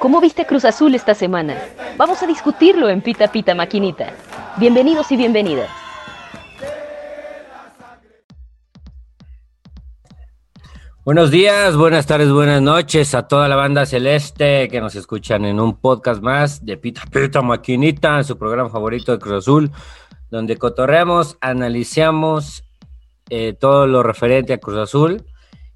¿Cómo viste Cruz Azul esta semana? Vamos a discutirlo en Pita Pita Maquinita. Bienvenidos y bienvenidas. Buenos días, buenas tardes, buenas noches a toda la banda celeste que nos escuchan en un podcast más de Pita Pita Maquinita, su programa favorito de Cruz Azul, donde cotorreamos, analizamos eh, todo lo referente a Cruz Azul.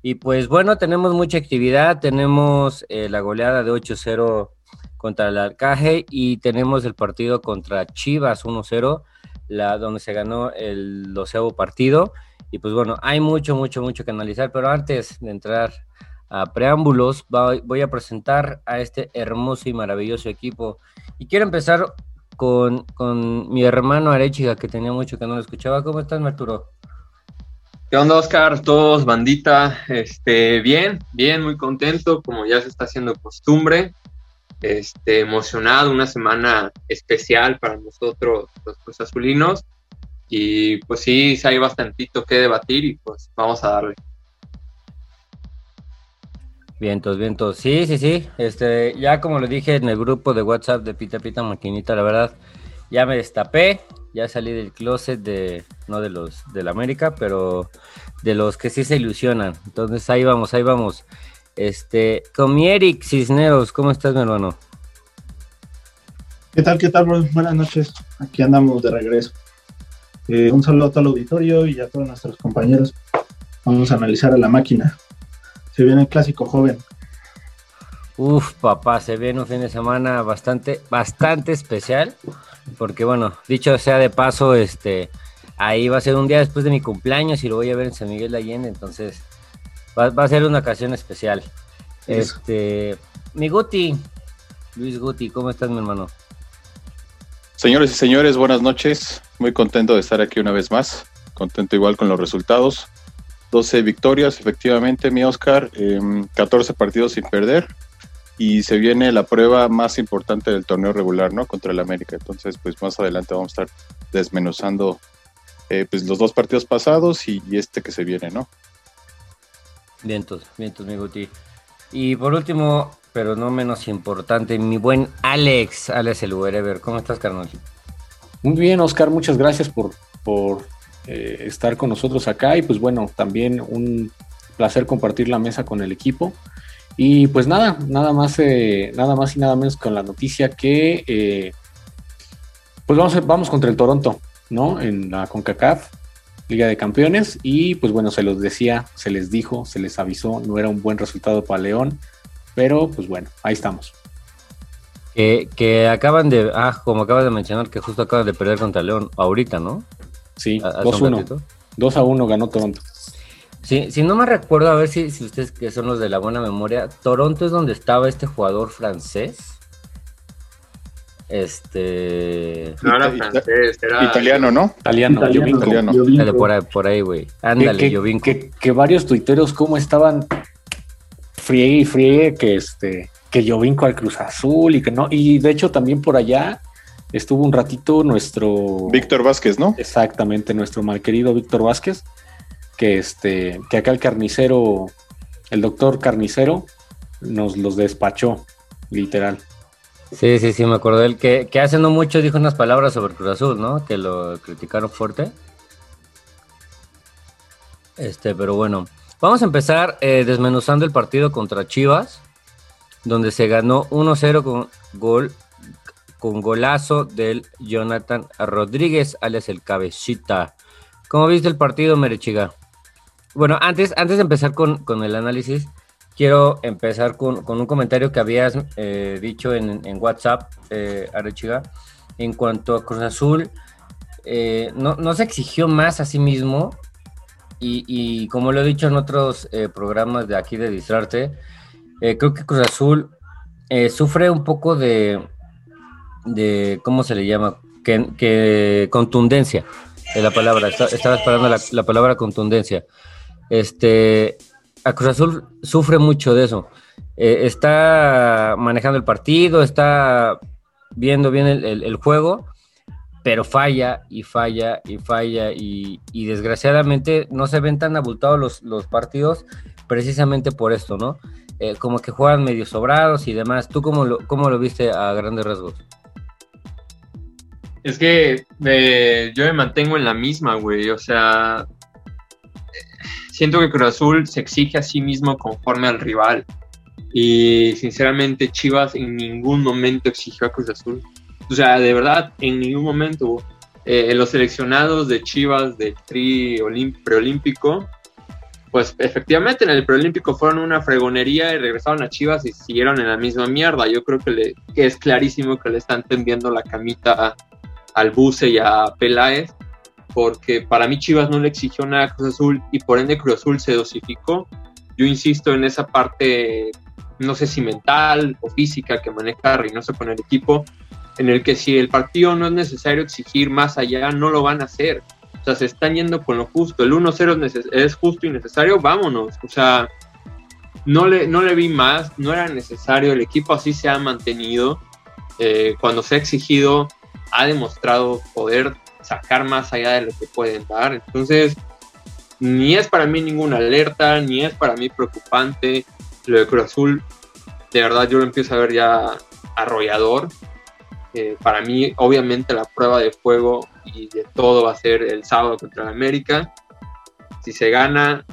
Y pues bueno, tenemos mucha actividad, tenemos eh, la goleada de 8-0 contra el Arcaje y tenemos el partido contra Chivas 1-0, la, donde se ganó el doceavo partido. Y pues bueno, hay mucho, mucho, mucho que analizar, pero antes de entrar a preámbulos, voy a presentar a este hermoso y maravilloso equipo. Y quiero empezar con, con mi hermano Arechiga, que tenía mucho que no lo escuchaba. ¿Cómo estás, Arturo? ¿Qué onda, Oscar? Todos, bandita. Este, bien, bien, muy contento, como ya se está haciendo costumbre. Este, emocionado, una semana especial para nosotros, los azulinos. Y pues sí hay bastantito que debatir y pues vamos a darle. Vientos, vientos. Sí, sí, sí. Este, ya como lo dije en el grupo de WhatsApp de Pita Pita Maquinita, la verdad, ya me destapé, ya salí del closet de, no de los del América, pero de los que sí se ilusionan. Entonces ahí vamos, ahí vamos. Este, con mi Eric Cisneros, ¿cómo estás, mi hermano? ¿Qué tal, qué tal, bro? Buenas noches. Aquí andamos de regreso. Eh, un saludo a todo el auditorio y a todos nuestros compañeros. Vamos a analizar a la máquina. Se viene el clásico joven. Uf, papá, se viene un fin de semana bastante, bastante especial porque bueno, dicho sea de paso, este, ahí va a ser un día después de mi cumpleaños y lo voy a ver en San Miguel de Allende, entonces va, a ser una ocasión especial. Este, mi Guti, Luis Guti, ¿cómo estás, mi hermano? Señores y señores, buenas noches. Muy contento de estar aquí una vez más. Contento igual con los resultados. 12 victorias, efectivamente, mi Oscar. 14 em, partidos sin perder y se viene la prueba más importante del torneo regular, ¿no? Contra el América. Entonces, pues más adelante vamos a estar desmenuzando eh, pues los dos partidos pasados y, este que se viene, ¿no? Vientos, vientos, mi Guti. Y por último, pero no menos importante, mi buen Alex, Alex el Wherever. ¿Cómo estás, carnal? Muy bien, Oscar, muchas gracias por, por eh, estar con nosotros acá y pues bueno, también un placer compartir la mesa con el equipo. Y pues nada, nada más, eh, nada más y nada menos con la noticia que eh, pues vamos, vamos contra el Toronto, ¿no? En la CONCACAF, Liga de Campeones. Y pues bueno, se los decía, se les dijo, se les avisó, no era un buen resultado para León, pero pues bueno, ahí estamos. Que, acaban de, ah, como acabas de mencionar, que justo acaban de perder contra León ahorita, ¿no? Sí, 2-1. 2 a 1 ganó Toronto. Sí, si no me recuerdo, a ver si, si ustedes que son los de la buena memoria, Toronto es donde estaba este jugador francés. Este. No era francés, era. Italiano, ¿no? Italiano, italiano. italiano. Por ahí, por ahí, güey. Ándale, que, que, que, varios tuiteros, ¿cómo estaban friegue y friegue que este. Que Jovinco al Cruz Azul y que no. Y de hecho, también por allá estuvo un ratito nuestro. Víctor Vázquez, ¿no? Exactamente, nuestro mal querido Víctor Vázquez que, este, que acá el carnicero, el doctor carnicero, nos los despachó, literal. Sí, sí, sí, me acuerdo él, que, que hace no mucho dijo unas palabras sobre Cruz Azul, ¿no? Que lo criticaron fuerte. Este, pero bueno, vamos a empezar eh, desmenuzando el partido contra Chivas, donde se ganó 1-0 con gol con golazo del Jonathan Rodríguez, alias el Cabecita. ¿Cómo viste el partido, Merechiga? Bueno, antes, antes de empezar con, el análisis, quiero empezar con, un comentario que habías eh, dicho en, WhatsApp, eh, Arechiga, en cuanto a Cruz Azul. Eh, no, se exigió más a sí mismo y, como lo he dicho en otros eh, programas de aquí de Distrarte, creo que Cruz Azul sufre un poco de, de, ¿cómo se le llama? Que, contundencia es la palabra, estaba esperando la, la palabra contundencia. Este, a Cruz Azul sufre mucho de eso. Eh, está manejando el partido, está viendo bien el, juego, pero falla y falla y falla y, desgraciadamente no se ven tan abultados los, partidos precisamente por esto, ¿no? eh, como que juegan medio sobrados y demás. ¿Tú cómo lo, cómo lo viste a grandes rasgos? Es que eh, yo me mantengo en la misma, güey. O sea, siento que Cruz Azul se exige a sí mismo conforme al rival. Y sinceramente Chivas en ningún momento exigió a Cruz Azul. O sea, de verdad, en ningún momento. Eh, los seleccionados de Chivas del tri preolímpico, pues efectivamente en el preolímpico fueron una fregonería y regresaron a Chivas y siguieron en la misma mierda. Yo creo que, le, que es clarísimo que le están tendiendo la camita al Buce y a Peláez, porque para mí Chivas no le exigió nada a Cruz Azul y por ende Cruz Azul se dosificó. Yo insisto en esa parte, no sé si mental o física que maneja Reynoso con el equipo, en el que si el partido no es necesario exigir más allá, no lo van a hacer. O sea, se están yendo con lo justo. El 1-0 es, justo y necesario, vámonos. O sea, no le, no le vi más, no era necesario. El equipo así se ha mantenido. Eh, cuando se ha exigido, ha demostrado poder sacar más allá de lo que pueden dar. Entonces, ni es para mí ninguna alerta, ni es para mí preocupante. Lo de Cruz Azul, de verdad, yo lo empiezo a ver ya arrollador. Eh, para mí, obviamente, la prueba de fuego y de todo va a ser el sábado contra el América. Si se gana,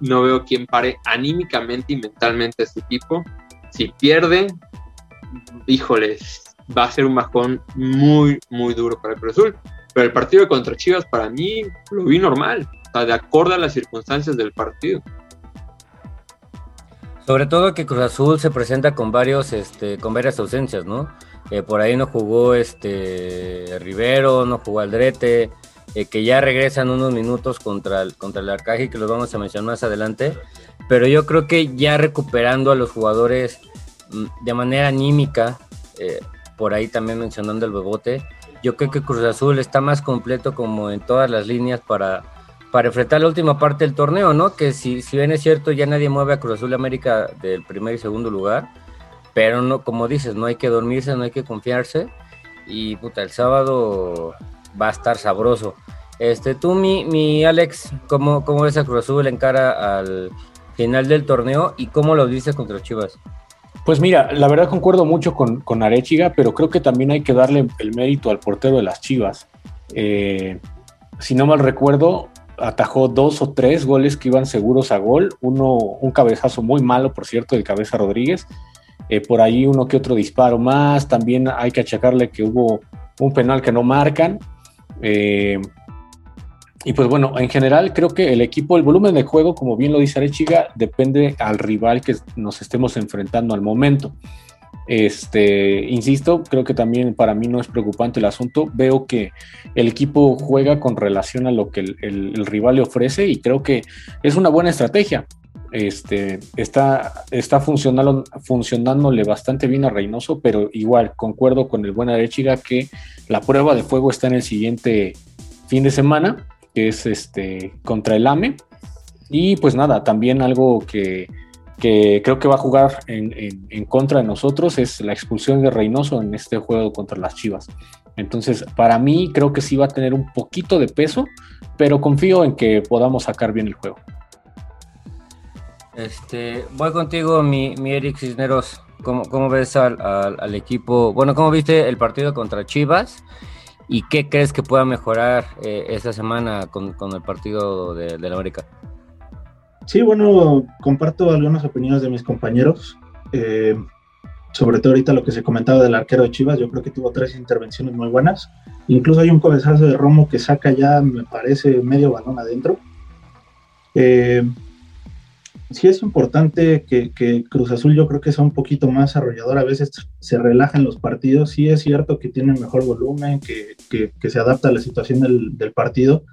no veo quién pare anímicamente y mentalmente a este equipo. Si pierde, híjoles, va a ser un bajón muy, muy duro para el Cruz Azul. Pero el partido contra Chivas para mí lo vi normal, de acuerdo a las circunstancias del partido. Sobre todo que Cruz Azul se presenta con varios, este, con varias ausencias, ¿no? Eh, por ahí no jugó este Rivero, no jugó Aldrete, eh, que ya regresan unos minutos contra el, contra el Arcaje, que los vamos a mencionar más adelante. Pero yo creo que ya recuperando a los jugadores mm, de manera anímica, eh, por ahí también mencionando el Bebote. Yo creo que Cruz Azul está más completo como en todas las líneas para, para enfrentar la última parte del torneo, ¿no? Que si, si bien es cierto, ya nadie mueve a Cruz Azul América del primer y segundo lugar, pero no, como dices, no hay que dormirse, no hay que confiarse. Y puta, el sábado va a estar sabroso. Este, tú, mi, mi Alex, ¿cómo, ¿cómo ves a Cruz Azul en cara al final del torneo y cómo lo dices contra Chivas? Pues mira, la verdad concuerdo mucho con, con Arechiga, pero creo que también hay que darle el mérito al portero de las Chivas. Eh, si no mal recuerdo, atajó dos o tres goles que iban seguros a gol. Uno, un cabezazo muy malo, por cierto, del cabeza Rodríguez. Eh, por ahí uno que otro disparo más. También hay que achacarle que hubo un penal que no marcan. Eh, y pues bueno, en general creo que el equipo, el volumen de juego, como bien lo dice Arechiga, depende al rival que nos estemos enfrentando al momento. Este, insisto, creo que también para mí no es preocupante el asunto. Veo que el equipo juega con relación a lo que el, rival le ofrece y creo que es una buena estrategia. Este, está, está funcionando, funcionándole bastante bien a Reynoso, pero igual concuerdo con el buen Arechiga que la prueba de fuego está en el siguiente fin de semana que es este contra el AME. Y pues nada, también algo que, creo que va a jugar en, contra de nosotros es la expulsión de Reynoso en este juego contra las Chivas. Entonces, para mí creo que sí va a tener un poquito de peso, pero confío en que podamos sacar bien el juego. Este, voy contigo, mi, mi Eric Cisneros. ¿Cómo, cómo ves al, al, equipo? Bueno, ¿cómo viste el partido contra Chivas? ¿Y qué crees que pueda mejorar eh, esta semana con, el partido de, la América? Sí, bueno, comparto algunas opiniones de mis compañeros. Eh, sobre todo ahorita lo que se comentaba del arquero de Chivas, yo creo que tuvo tres intervenciones muy buenas. Incluso hay un cabezazo de Romo que saca ya, me parece, medio balón adentro. Eh, sí es importante que, Cruz Azul yo creo que sea un poquito más arrollador, a veces se relaja en los partidos, sí es cierto que tiene mejor volumen, que, se adapta a la situación del, partido,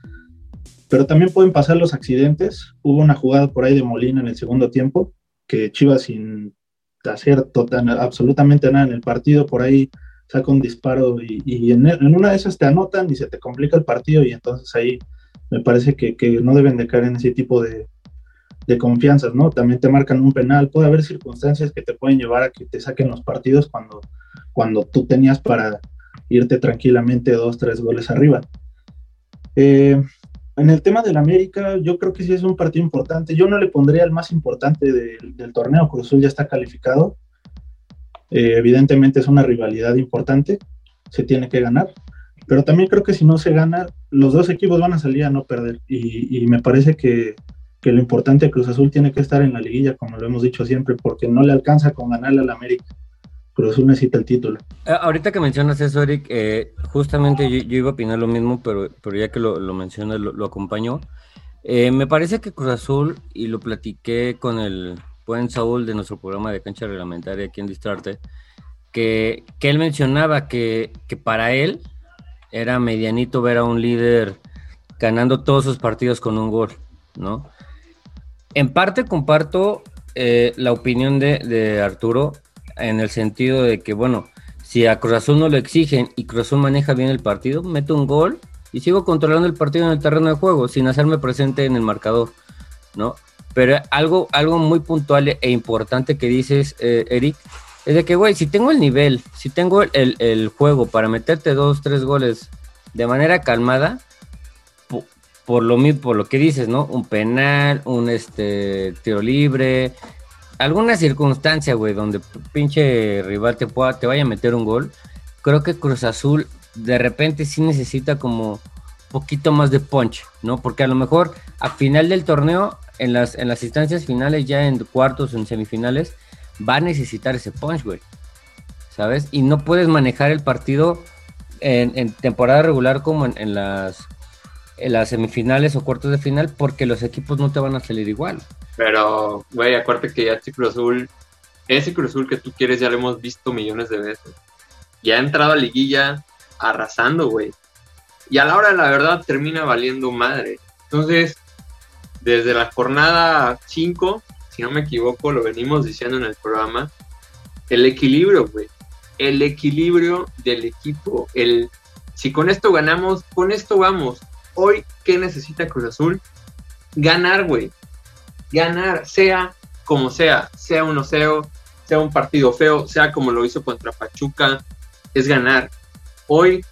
pero también pueden pasar los accidentes. Hubo una jugada por ahí de Molina en el segundo tiempo, que Chivas sin hacer total, absolutamente nada en el partido, por ahí saca un disparo y, en, una de esas te anotan y se te complica el partido y entonces ahí me parece que no deben de caer en ese tipo de, de confianza, ¿no? También te marcan un penal, puede haber circunstancias que te pueden llevar a que te saquen los partidos cuando, cuando tú tenías para irte tranquilamente dos, tres goles arriba. Eh, en el tema del América, yo creo que sí es un partido importante. Yo no le pondría el más importante del torneo. Cruz Azul ya está calificado. Eh, evidentemente es una rivalidad importante. Se tiene que ganar. Pero también creo que si no se gana, los dos equipos van a salir a no perder. Y, me parece que, que, lo importante Cruz Azul tiene que estar en la liguilla, como lo hemos dicho siempre, porque no le alcanza con ganarle al América. Cruz Azul necesita el título. Eh, ahorita que mencionas eso, Eric, eh, justamente yo, iba a opinar lo mismo, pero, pero ya que lo, lo mencionas, lo, lo acompañó. Eh, me parece que Cruz Azul, y lo platiqué con el buen Saúl de nuestro programa de cancha reglamentaria aquí en Distrarte, que, que él mencionaba que, que para él era medianito ver a un líder ganando todos sus partidos con un gol, ¿no? En parte comparto la opinión de, de Arturo en el sentido de que, bueno, si a Cruz Azul no lo exigen y Cruz Azul maneja bien el partido, meto un gol y sigo controlando el partido en el terreno de juego sin hacerme presente en el marcador, ¿no? Pero algo, algo muy puntual e importante que dices, eh, Eric, es de que, güey, si tengo el nivel, si tengo el, el, juego para meterte dos, tres goles de manera calmada, por, lo por lo que dices, ¿no? Un penal, un este tiro libre, alguna circunstancia, güey, donde pinche rival te, pueda, te vaya a meter un gol, creo que Cruz Azul de repente sí necesita como poquito más de punch, ¿no? Porque a lo mejor a final del torneo, en las, en las instancias finales, ya en cuartos o en semifinales, va a necesitar ese punch, güey. ¿Sabes? Y no puedes manejar el partido en, temporada regular como en, las, en las semifinales o cuartos de final porque los equipos no te van a salir igual. Pero, güey, acuérdate que ya Cruz Azul, ese Cruz Azul que tú quieres ya lo hemos visto millones de veces. Ya ha entrado a liguilla arrasando, güey. Y a la hora la verdad termina valiendo madre. Entonces, desde la jornada 5, si no me equivoco, lo venimos diciendo en el programa, el equilibrio, güey. El equilibrio del equipo. El, si con esto ganamos, con esto vamos. Hoy, ¿qué necesita Cruz Azul? Ganar, güey ganar, sea como sea, sea 1-0, sea un partido feo, sea como lo hizo contra Pachuca, es ganar. Hoy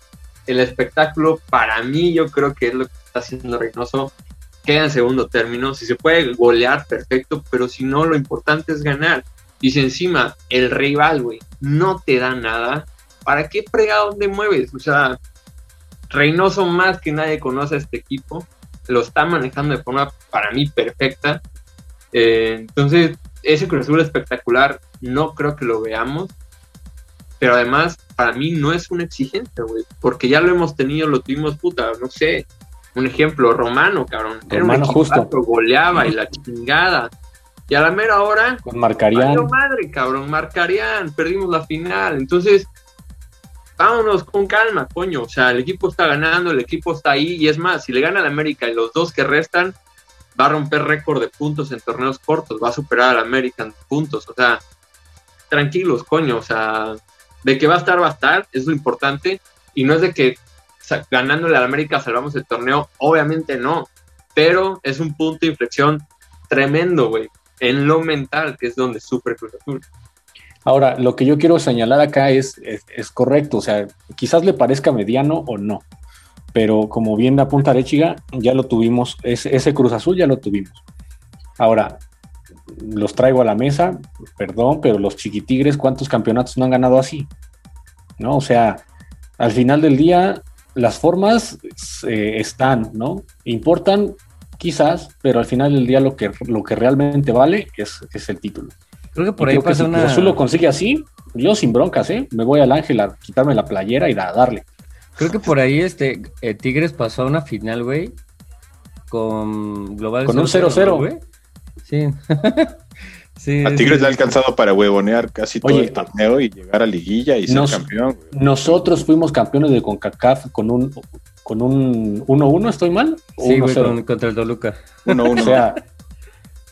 el espectáculo para mí yo creo que es lo que está haciendo Reynoso. Queda en segundo término, si se puede golear, perfecto, pero si no, lo importante es ganar. Y si encima el rival, güey, no te da nada, ¿para qué fregado te mueves? O sea, Reynoso más que nadie conoce a este equipo, lo está manejando de forma para mí perfecta eh, entonces, ese Cruz Azul espectacular no creo que lo veamos, pero además para mí no es una exigencia, güey, porque ya lo hemos tenido, lo tuvimos, puta, no sé, un ejemplo, Romano, cabrón, Romano justo. goleaba y la chingada. Y a la mera hora, Marcarían. madre, cabrón, Marcarían, perdimos la final. Entonces, vámonos con calma, coño. O sea, el equipo está ganando, el equipo está ahí. Y es más, si le gana al América y los dos que restan, va a romper récord de puntos en torneos cortos, va a superar al American puntos, o sea, tranquilos, coño, o sea, de que va a estar, va a estar, es lo importante, y no es de que ganándole al América salvamos el torneo, obviamente no, pero es un punto de inflexión tremendo, güey, en lo mental, que es donde sufre Cruz Azul. Ahora, lo que yo quiero señalar acá es, es correcto, o sea, quizás le parezca mediano o no, pero como bien apunta Arechiga, ya lo tuvimos, ese, ese Cruz Azul ya lo tuvimos. Ahora, los traigo a la mesa, perdón, pero los chiquitigres, ¿cuántos campeonatos no han ganado así? ¿No? O sea, al final del día, las formas eh, están, ¿no? Importan quizás, pero al final del día lo que, lo que realmente vale es, es el título. Creo que por ahí pasa Cruz Azul lo consigue así, yo sin broncas, ¿eh? Me voy al Ángel a quitarme la playera y a darle. Creo que por ahí este eh, Tigres pasó a una final, güey. Con Global Con un 0-0, güey. Sí. sí. A Tigres le ha alcanzado para huevonear casi todo el torneo y llegar a liguilla y ser campeón. Nosotros fuimos campeones de CONCACAF con un con un 1-1, ¿estoy mal? Sí, güey, contra el Toluca. 1-1. o sea,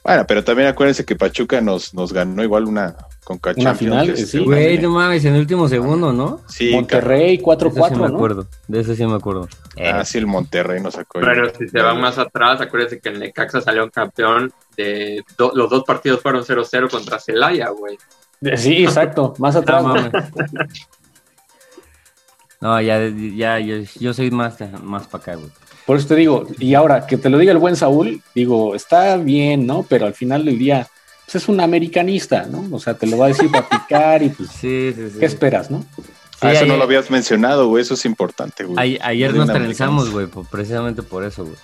bueno, pero también acuérdense que Pachuca nos, nos ganó igual una, con Una final, sí. Güey, no mames, en el último segundo, ¿no? Sí. Monterrey 4-4, sí me acuerdo, de eso sí me acuerdo. Ah, sí, el Monterrey nos sacó. Pero si se van más atrás, acuérdense que el Necaxa salió un campeón de... los dos partidos fueron 0-0 contra Celaya, güey. Sí, exacto, más atrás. No, ya, ya, yo, soy más, más para acá, güey. Por eso te digo, y ahora que te lo diga el buen Saúl, digo, está bien, ¿no? Pero al final del día, pues es un americanista, ¿no? O sea, te lo va a decir para picar y pues, Sí, sí, sí. ¿qué esperas, no? Ah, eso no ayer- lo habías mencionado, güey. Eso es importante, güey. Ay- ayer nos trenzamos, güey, por- precisamente por eso, güey.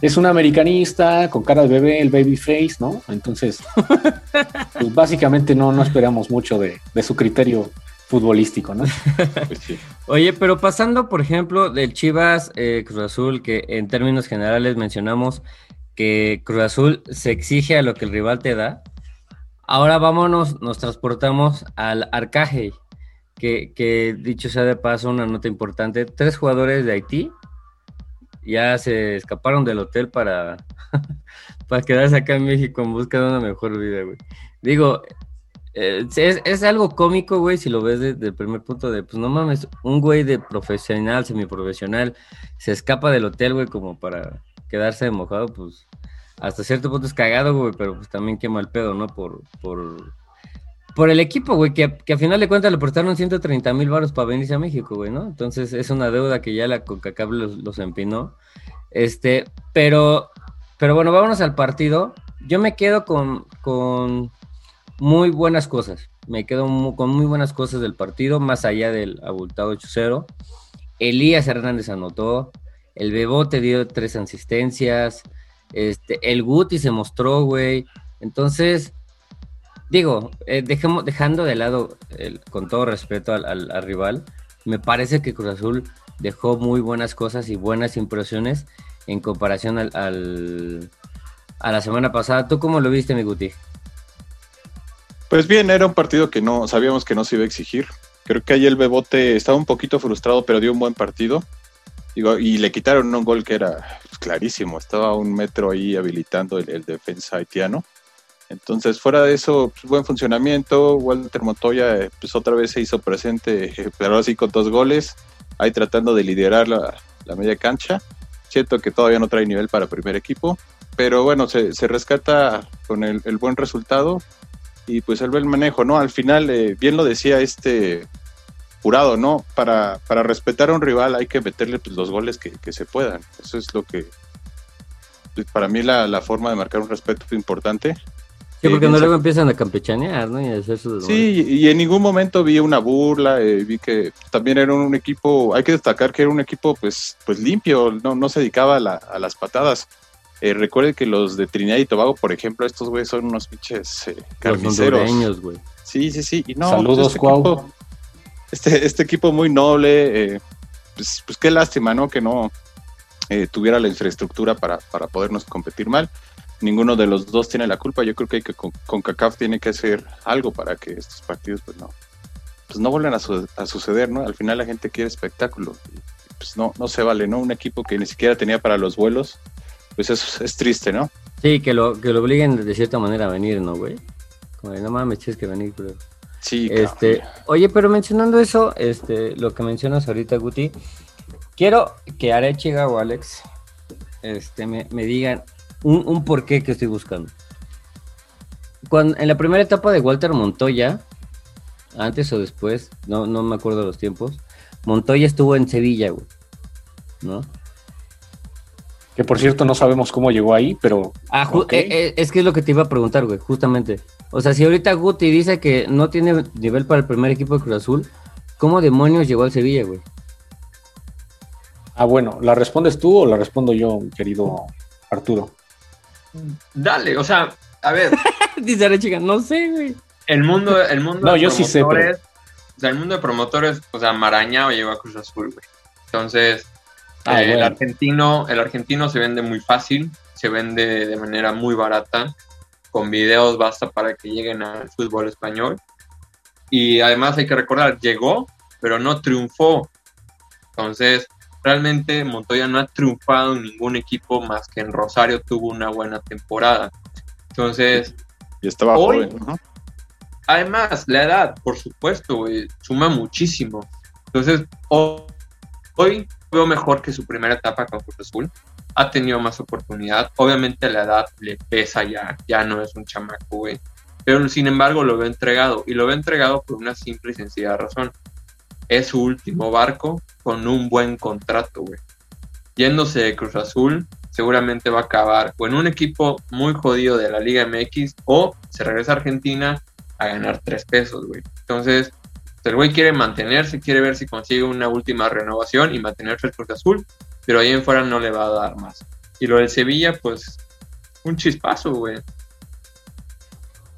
Es un americanista con cara de bebé, el baby face, ¿no? Entonces, pues básicamente no, no esperamos mucho de, de su criterio futbolístico, ¿no? Pues sí. Oye, pero pasando, por ejemplo, del Chivas eh, Cruz Azul, que en términos generales mencionamos que Cruz Azul se exige a lo que el rival te da. Ahora vámonos, nos transportamos al Arcaje, que, que dicho sea de paso, una nota importante. Tres jugadores de Haití ya se escaparon del hotel para, para quedarse acá en México en busca de una mejor vida, güey. Digo, eh, es, es algo cómico, güey, si lo ves desde el primer punto de, pues no mames, un güey de profesional, semiprofesional, se escapa del hotel, güey, como para quedarse mojado, pues hasta cierto punto es cagado, güey, pero pues también quema el pedo, ¿no? Por, por, por el equipo, güey, que, que a final de cuentas le prestaron 130 mil baros para venirse a México, güey, ¿no? Entonces es una deuda que ya la CONCACAF los, los empinó. Este, pero, pero bueno, vámonos al partido. Yo me quedo con, con muy buenas cosas. Me quedo con muy buenas cosas del partido, más allá del abultado 8-0. Elías Hernández anotó, el Bebote dio tres asistencias, este, el Guti se mostró, güey. Entonces, digo, eh, dejemos, dejando de lado, el- con todo respeto al rival, me parece que Cruz Azul dejó muy buenas cosas y buenas impresiones en comparación al, al- a la semana pasada. ¿Tú cómo lo viste, mi Guti? Pues bien, era un partido que no sabíamos que no se iba a exigir. Creo que ahí el Bebote estaba un poquito frustrado, pero dio un buen partido. Y le quitaron un gol que era pues, clarísimo. Estaba un metro ahí habilitando el, defensa haitiano. Entonces, fuera de eso, pues, buen funcionamiento. Walter Montoya, eh, pues otra vez se hizo presente, pero ahora con dos goles. Ahí tratando de liderar la, la media cancha. Siento que todavía no trae nivel para primer equipo. Pero bueno, se, se rescata con el buen resultado y pues el buen manejo, ¿no? Al final, eh, bien lo decía este jurado, ¿no? Para, para respetar a un rival hay que meterle pues, los goles que, que se puedan. Eso es lo que, pues, para mí, la, la forma de marcar un respeto importante. Sí, Eh, porque bien no se- luego empiezan a campechanear, ¿no? Y a hacer sus Sí, y en ningún momento vi una burla, eh, vi que también era un equipo, hay que destacar que era un equipo pues, pues limpio, no, no se dedicaba a, la- a las patadas. Eh, recuerden que los de Trinidad y Tobago, por ejemplo, estos güeyes son unos pinches eh, los carniceros. hondureños, güey. Sí, sí, sí. Y no, Saludos, pues, este, equipo, este, este equipo muy noble, eh, pues, pues qué lástima, ¿no? Que no eh, tuviera la infraestructura para, para podernos competir mal. Ninguno de los dos tiene la culpa. Yo creo que, que con, CACAF tiene que hacer algo para que estos partidos, pues no, pues no vuelvan a, su- a suceder, ¿no? Al final la gente quiere espectáculo. Pues no, no se vale, ¿no? Un equipo que ni siquiera tenía para los vuelos, pues es, es triste, ¿no? Sí, que lo, que lo obliguen de cierta manera a venir, ¿no, güey? Como de, no mames, tienes que venir, pero... Sí, Este, oye, pero mencionando eso, este, lo que mencionas ahorita, Guti, quiero que Arechiga o Alex este, me, me digan un, un porqué que estoy buscando. Cuando, en la primera etapa de Walter Montoya, antes o después, no, no me acuerdo los tiempos, Montoya estuvo en Sevilla, güey. ¿No? Que por cierto no sabemos cómo llegó ahí, pero Ah, eh, eh, es que es lo que te iba a preguntar, güey, justamente. O sea, si ahorita Guti dice que no tiene nivel para el primer equipo de Cruz Azul, ¿cómo demonios llegó al Sevilla, güey? ah bueno, ¿la respondes tú o la respondo yo, querido Arturo? Dale, o sea, a ver, Dice la chica, no sé, güey. el mundo, el mundo No, de yo sí sé, pero- promotores, o sea, el mundo de promotores, o sea, Marañao llegó a Cruz Azul, güey. Entonces, Ah, eh, el argentino, el argentino se vende muy fácil, se vende de manera muy barata, con videos basta para que lleguen al fútbol español. Y además hay que recordar, llegó, pero no triunfó. Entonces, realmente Montoya no ha triunfado en ningún equipo más que en Rosario tuvo una buena temporada. Entonces, y estaba hoy- joven, ¿no? Además, la edad, por supuesto, suma muchísimo. Entonces, ho- hoy veo mejor que su primera etapa con Cruz Azul. Ha tenido más oportunidad. Obviamente la edad le pesa ya, ya no es un chamaco, güey. Pero sin embargo lo veo entregado. Y lo veo entregado por una simple y sencilla razón. Es su último barco con un buen contrato, güey. yéndose de Cruz Azul, seguramente va a acabar o en un equipo muy jodido de la Liga MX o se regresa a Argentina a ganar tres pesos, güey. Entonces, el güey quiere mantenerse, quiere ver si consigue una última renovación y mantenerse el Cruz Azul, pero ahí en fuera no le va a dar más. Y lo del Sevilla, pues, un chispazo, güey.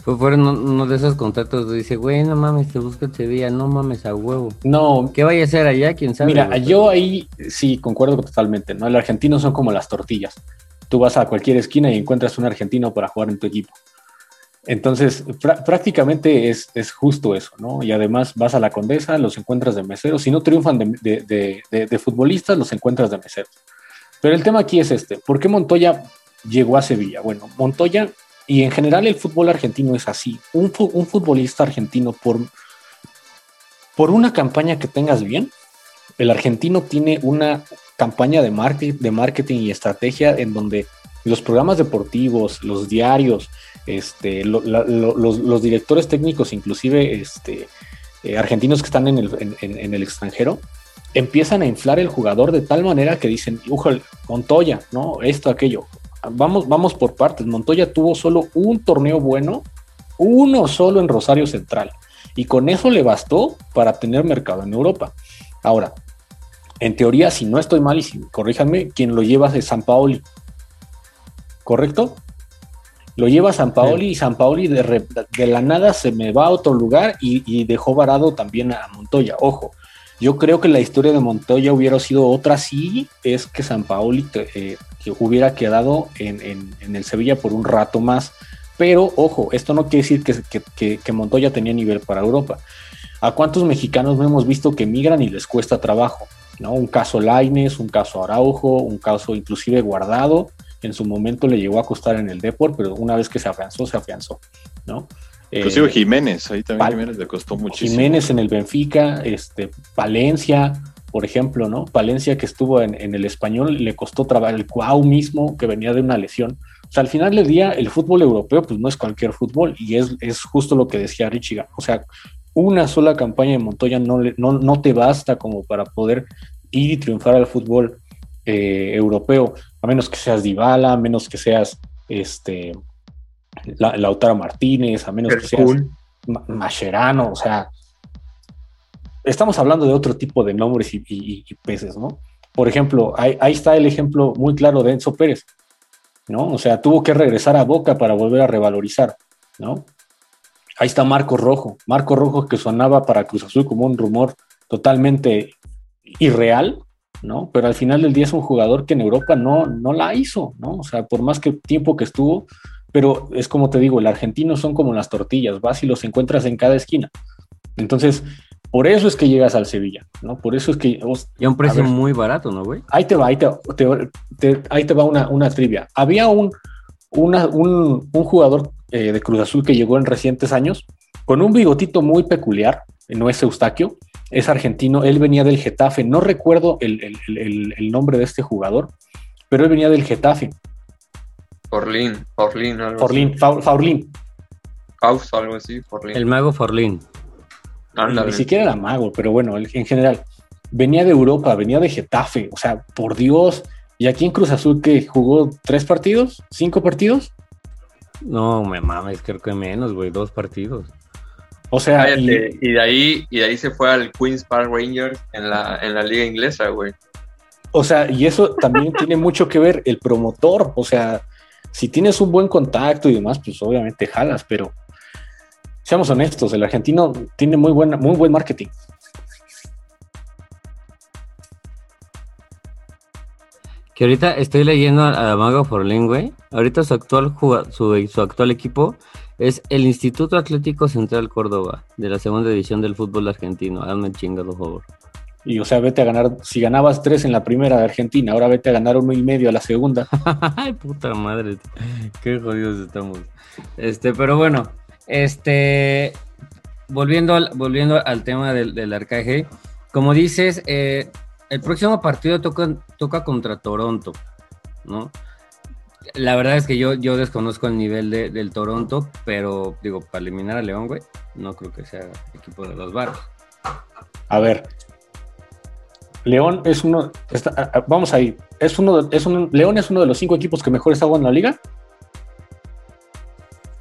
Fue fueron uno de esos contactos donde dice, güey, no mames, te busca Sevilla, no mames a huevo. No, ¿Qué vaya a hacer allá? ¿Quién sabe? Mira, güey? yo ahí sí concuerdo totalmente, ¿no? El argentino son como las tortillas. Tú vas a cualquier esquina y encuentras un argentino para jugar en tu equipo. Entonces, prá- prácticamente es, es justo eso, ¿no? Y además vas a la Condesa, los encuentras de meseros. Si no triunfan de, de- de- de- de futbolistas, los encuentras de meseros. Pero el tema aquí es este. ¿Por qué Montoya llegó a Sevilla? Bueno, Montoya, y en general el fútbol argentino es así. Un, fu- un futbolista argentino, por, por una campaña que tengas bien, el argentino tiene una campaña de marketing, de marketing y estrategia en donde los programas deportivos, los diarios, este, los, directores técnicos, inclusive este, eh, argentinos que están en el, extranjero, empiezan a inflar el jugador de tal manera que dicen, "Híjole, Montoya, ¿no? Esto, aquello. Vamos, vamos por partes. Montoya tuvo solo un torneo bueno, uno solo en Rosario Central. Y con eso le bastó para tener mercado en Europa. Ahora, en teoría, si no estoy mal y si corríjanme, quien lo lleva es San Paoli. ¿Correcto? Lo lleva San Paoli y San Paoli de, re- de la nada se me va a otro lugar y, y dejó varado también a Montoya. Ojo, yo creo que la historia de Montoya hubiera sido otra si es que San Paoli te- eh, que hubiera quedado en, en- en el Sevilla por un rato más. Pero ojo, esto no quiere decir que, que- que- que Montoya tenía nivel para Europa. ¿A cuántos mexicanos no hemos visto que migran y les cuesta trabajo? ¿no? Un caso Laines, un caso Araujo, un caso inclusive Guardado. En su momento le llegó a costar en el Deport, pero una vez que se afianzó, se afianzó. ¿no? Inclusive Eh, Jiménez, ahí también Jiménez le costó muchísimo. Jiménez en el Benfica, este, Palencia, por ejemplo, ¿no? Palencia que estuvo en, en el español, le costó trabajar el Cuau mismo, que venía de una lesión. O sea, al final del día, el fútbol europeo, pues no es cualquier fútbol, y es, es justo lo que decía Richie. O sea, una sola campaña de Montoya no, le- no, no te basta como para poder ir y triunfar al fútbol eh, europeo, a menos que seas Dybala, a menos que seas este, La- Lautaro Martínez, a menos que seas. Ma- Mascherano, o sea, estamos hablando de otro tipo de nombres y, y- y peces, ¿no? Por ejemplo, ahí, ahí está el ejemplo muy claro de Enzo Pérez, ¿no? O sea, tuvo que regresar a Boca para volver a revalorizar, ¿no? Ahí está Marco Rojo, Marco Rojo que sonaba para Cruz Azul como un rumor totalmente irreal, ¿no? Pero al final del día es un jugador que en Europa no, no la hizo, ¿no? O sea, por más que tiempo que estuvo, pero es como te digo, el argentino son como las tortillas, vas y los encuentras en cada esquina. Entonces, por eso es que llegas al Sevilla, ¿no? Por eso es que Y a un precio A ver. muy barato, ¿no, güey? ahí te va, ahí te, te- te- ahí te va una, una trivia. Había un, una- un, un jugador eh, de Cruz Azul que llegó en recientes años con un bigotito muy peculiar, no es Eustaquio, es argentino, él venía del Getafe, no recuerdo el, el- el- el nombre de este jugador, pero él venía del Getafe, Forlín, Forlín, algo Forlín, Fa- Faurlín, Faust, algo así, Forlín. El mago Forlín. Ándale. ni siquiera era mago, pero bueno, él- en general, venía de Europa, venía de Getafe, o sea, por Dios, y aquí en Cruz Azul que jugó tres partidos, cinco partidos, No, me mames, creo que menos, güey, dos partidos. O sea, y- Cállate. Y, de ahí, y de ahí se fue al Queens Park Rangers en la, en la liga inglesa, güey. O sea, y eso también tiene mucho que ver el promotor. O sea, si tienes un buen contacto y demás, pues obviamente jalas, pero seamos honestos, el argentino tiene muy, buena, muy buen marketing. Que ahorita estoy leyendo a, Mago Forlín, güey. Ahorita su actual, juga- su, su actual equipo es el Instituto Atlético Central Córdoba, de la segunda división del fútbol argentino. Hazme chingado, por favor. Y o sea, vete a ganar, si ganabas tres en la primera de Argentina, ahora vete a ganar uno y medio a la segunda. Ay, puta madre. Qué jodidos estamos. Este, pero bueno, este. Volviendo al, volviendo al tema del, del arcaje, como dices, eh, el próximo partido toca, toca contra Toronto, ¿no? La verdad es que yo, yo desconozco el nivel de- del Toronto, pero digo, para eliminar a León, güey, no creo que sea equipo de los barros. A ver, León es uno, está- vamos ahí, es uno, de- es un, León es uno de los cinco equipos que mejor está jugando en la liga.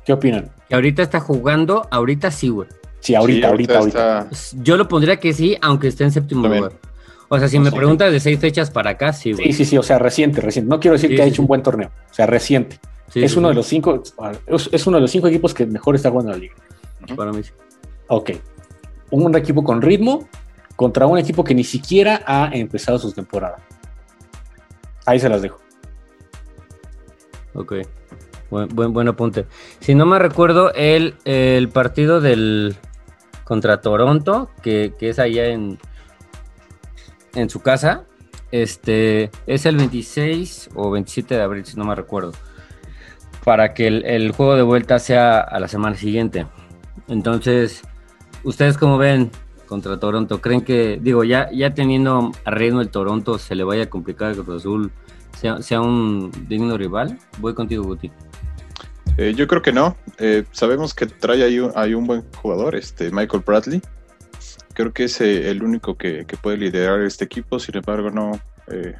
¿Qué opinan? Que ahorita está jugando, ahorita sí, güey. Sí, ahorita, Sí, ahorita, ahorita. está- Yo lo pondría que sí, aunque esté en séptimo También. lugar. O sea, si me preguntas de seis fechas para acá, sí, güey. Sí, sí, sí, o sea, reciente, reciente. No quiero decir Sí, que ha sí, hecho sí. un buen torneo, o sea, reciente. Es uno de los cinco, es, es uno de los cinco equipos que mejor está jugando en la liga. Para mí sí. Ok. Un equipo con ritmo contra un equipo que ni siquiera ha empezado su temporada. Ahí se las dejo. Ok. Buen, buen, buen apunte. Si no me recuerdo, el, el partido del contra Toronto, que, que es allá en, en su casa, este es el 26 o 27 de abril, si no me recuerdo. Para que el, juego de vuelta sea a la semana siguiente. Entonces, ¿ustedes cómo ven contra Toronto? ¿Creen que, digo, ya, ya teniendo a el Toronto, se le vaya a complicar el Cruz sea un digno rival. Voy contigo, Guti. Eh, yo creo que no. Eh, sabemos que trae ahí un, hay un buen jugador, este Michael Bradley. Creo que es eh, el único que, puede liderar este equipo. Sin embargo, no. eh,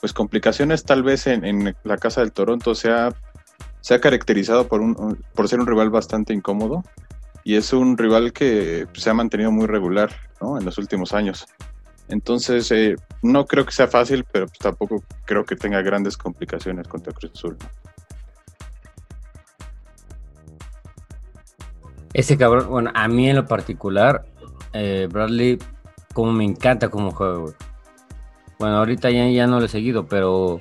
pues complicaciones tal vez en, la casa del Toronto se ha, se ha caracterizado por, un, por ser un rival bastante incómodo. Y es un rival que se ha mantenido muy regular ¿no? en los últimos años. Entonces, eh, no creo que sea fácil, pero pues tampoco creo que tenga grandes complicaciones contra Cruz Azul. Ese cabrón, bueno, a mí en lo particular, eh, Bradley, como me encanta cómo juega, güey. Bueno, ahorita ya, ya no lo he seguido, pero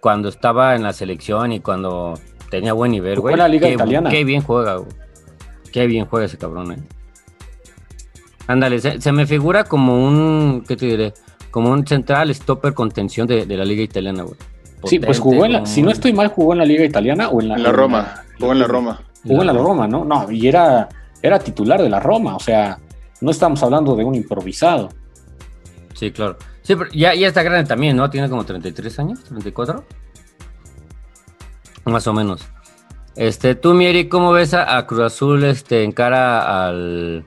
cuando estaba en la selección y cuando tenía buen nivel, güey. en la liga qué, italiana. Qué bien juega, güey. Qué bien juega ese cabrón, eh. Ándale, se, se me figura como un, ¿qué te diré? Como un central stopper contención de, de la liga italiana, güey. Sí, pues jugó en la, como si no estoy mal, jugó en la Liga Italiana o en la, En la Roma, jugó en la Roma. Jugó en la Roma, ¿no? No, y era, era titular de la Roma, o sea, no estamos hablando de un improvisado. Sí, claro. Sí, pero ya, ya está grande también, ¿no? Tiene como 33 años, 34. Más o menos. Este, tú, Mieri, ¿cómo ves a, a Cruz Azul este, en cara al,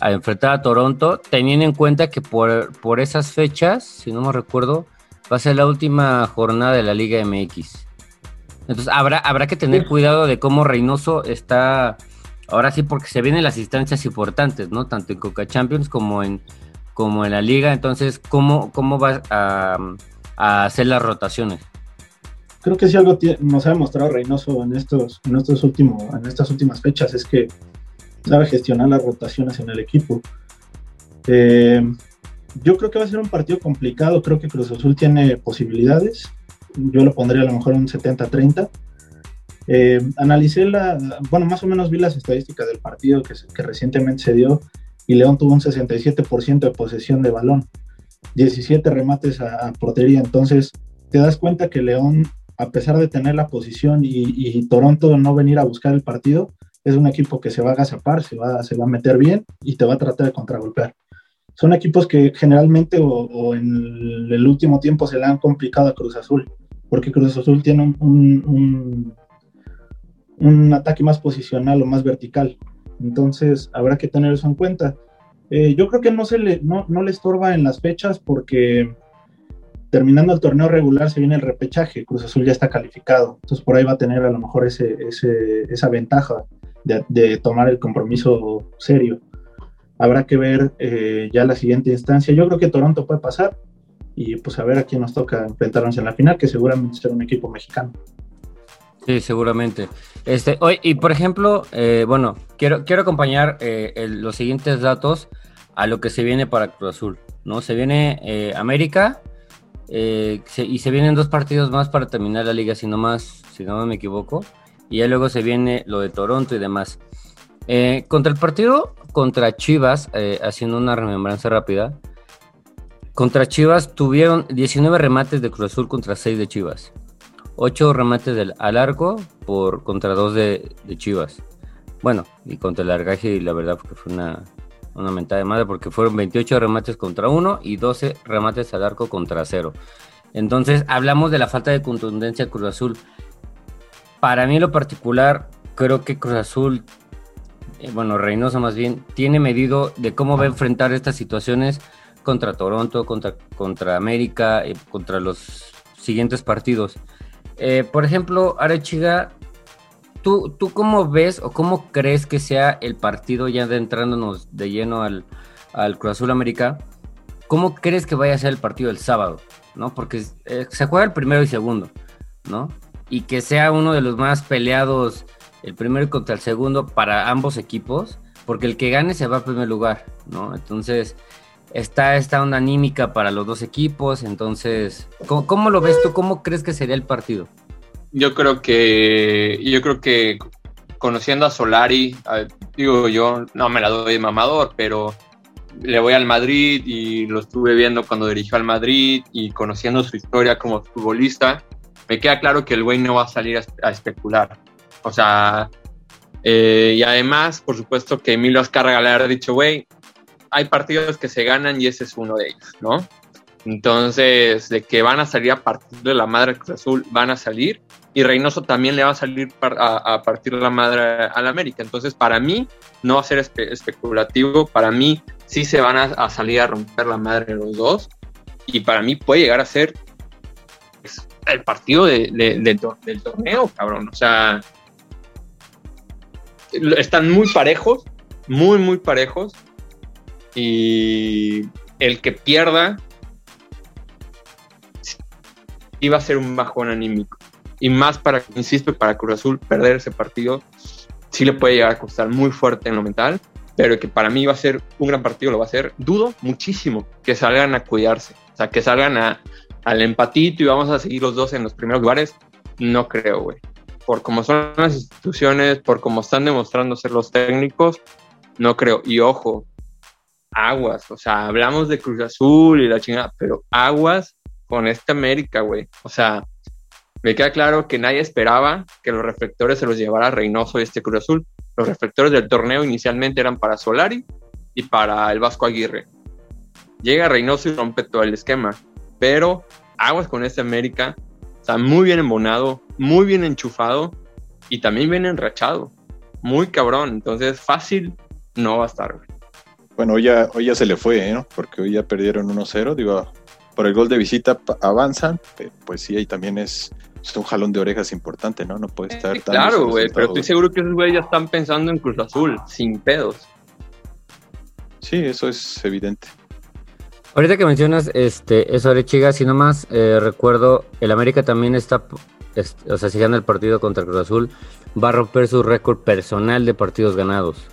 a enfrentar a Toronto? Teniendo en cuenta que por, por esas fechas, si no me recuerdo, va a ser la última jornada de la Liga MX. Entonces, habrá, habrá que tener cuidado de cómo Reynoso está. Ahora sí, porque se vienen las instancias importantes, ¿no? Tanto en Coca Champions como en, como en la liga. Entonces, ¿cómo, cómo vas a, hacer las rotaciones? Creo que si algo tie- nos ha demostrado Reynoso en estos, en estos en estas últimas fechas es que sabe gestionar las rotaciones en el equipo. Eh, yo creo que va a ser un partido complicado. Creo que Cruz Azul tiene posibilidades. Yo lo pondría a lo mejor un 70-30. Eh, analicé la, bueno, más o menos vi las estadísticas del partido que, recientemente se dio y León tuvo un 67% de posesión de balón, 17 remates a, portería. Entonces, te das cuenta que León, a pesar de tener la posición y, Toronto no venir a buscar el partido, es un equipo que se va a agazapar, se va, se va a meter bien y te va a tratar de contragolpear. Son equipos que generalmente o, en el último tiempo se le han complicado a Cruz Azul, porque Cruz Azul tiene un- un ataque más posicional o más vertical. Entonces habrá que tener eso en cuenta. Eh, yo creo que no, se le, no, no le estorba en las fechas porque terminando el torneo regular se viene el repechaje, Cruz Azul ya está calificado, entonces por ahí va a tener a lo mejor ese, ese- esa ventaja de, tomar el compromiso serio. Habrá que ver eh, ya la siguiente instancia. Yo creo que Toronto puede pasar y pues a ver a quién nos toca enfrentarnos en la final, que seguramente será un equipo mexicano. Sí, seguramente. Este, hoy, y por ejemplo, eh, bueno, quiero, quiero acompañar eh, los siguientes datos a lo que se viene para Cruz Azul, ¿no? Se viene eh, América eh, y se vienen dos partidos más para terminar la liga, si no más, si no me equivoco. Y ya luego se viene lo de Toronto y demás. Contra el partido contra Chivas, haciendo una remembranza rápida, contra Chivas tuvieron 19 remates de Cruz Azul contra 6 de Chivas. 8 remates al arco por, contra 2 de, Chivas. Bueno, y contra el Argaje, y la verdad que fue una, una mentada de madre porque fueron 28 remates contra 1 y 12 remates al arco contra 0. Entonces, hablamos de la falta de contundencia de Cruz Azul. Para mí, en lo particular, creo que Cruz Azul, eh, bueno, Reynoso más bien, tiene medido de cómo va a enfrentar estas situaciones contra Toronto, contra, contra América, y contra los siguientes partidos. Eh, por ejemplo, Arechiga, ¿tú, ¿tú cómo ves o cómo crees que sea el partido ya entrándonos de lleno al, al Cruz Azul América? ¿Cómo crees que vaya a ser el partido del sábado? ¿No? Porque eh, se juega el primero y segundo, ¿no? Y que sea uno de los más peleados, el primero contra el segundo, para ambos equipos, porque el que gane se va a primer lugar, ¿no? Entonces, está esta onda anímica para los dos equipos, entonces, ¿cómo, lo ves tú? ¿Cómo crees que sería el partido? Yo creo que, yo creo que conociendo a Solari, digo yo, no me la doy de mamador, pero le voy al Madrid y lo estuve viendo cuando dirigió al Madrid y conociendo su historia como futbolista, me queda claro que el güey no va a salir a, especular. O sea, eh, y además, por supuesto que Emilio Azcárraga le ha dicho, güey, hay partidos que se ganan y ese es uno de ellos, ¿no? Entonces, de que van a salir a partir de la madre Cruz Azul, van a salir. Y Reynoso también le va a salir a, partir de la madre al América. Entonces, para mí, no va a ser especulativo. Para mí, sí se van a, salir a romper la madre los dos. Y para mí puede llegar a ser pues, el partido del torneo, cabrón. O sea, están muy parejos, muy, muy parejos. Y el que pierda iba a ser un bajón anímico. Y más para, insisto, para Cruz Azul perder ese partido sí le puede llegar a costar muy fuerte en lo mental, pero que para mí va a ser un gran partido, lo va a ser. Dudo muchísimo que salgan a cuidarse, o sea, que salgan a, al empatito y vamos a seguir los dos en los primeros lugares. No creo, güey. Por cómo son las instituciones, por cómo están demostrando ser los técnicos, no creo. Y ojo, aguas, o sea, hablamos de Cruz Azul y la chingada, pero aguas con esta América, güey. O sea, me queda claro que nadie esperaba que los reflectores se los llevara Reynoso y este Cruz Azul. Los reflectores del torneo inicialmente eran para Solari y para el Vasco Aguirre. Llega Reynoso y rompe todo el esquema, pero aguas con este América. Está muy bien embonado, muy bien enchufado y también bien enrachado. Muy cabrón. Entonces, fácil no va a estar, güey. Bueno, hoy ya, hoy ya se le fue, ¿no? Porque hoy ya perdieron 1-0. Digo, por el gol de visita avanzan, pues sí, ahí también es, un jalón de orejas importante, ¿no? No puede estar tan. Claro, güey, pero estoy seguro que esos güeyes ya están pensando en Cruz Azul, sin pedos. Sí, eso es evidente. Ahorita que mencionas este, eso de Chiga, si nomás eh, recuerdo, el América también está, o sea, si gana el partido contra Cruz Azul, va a romper su récord personal de partidos ganados.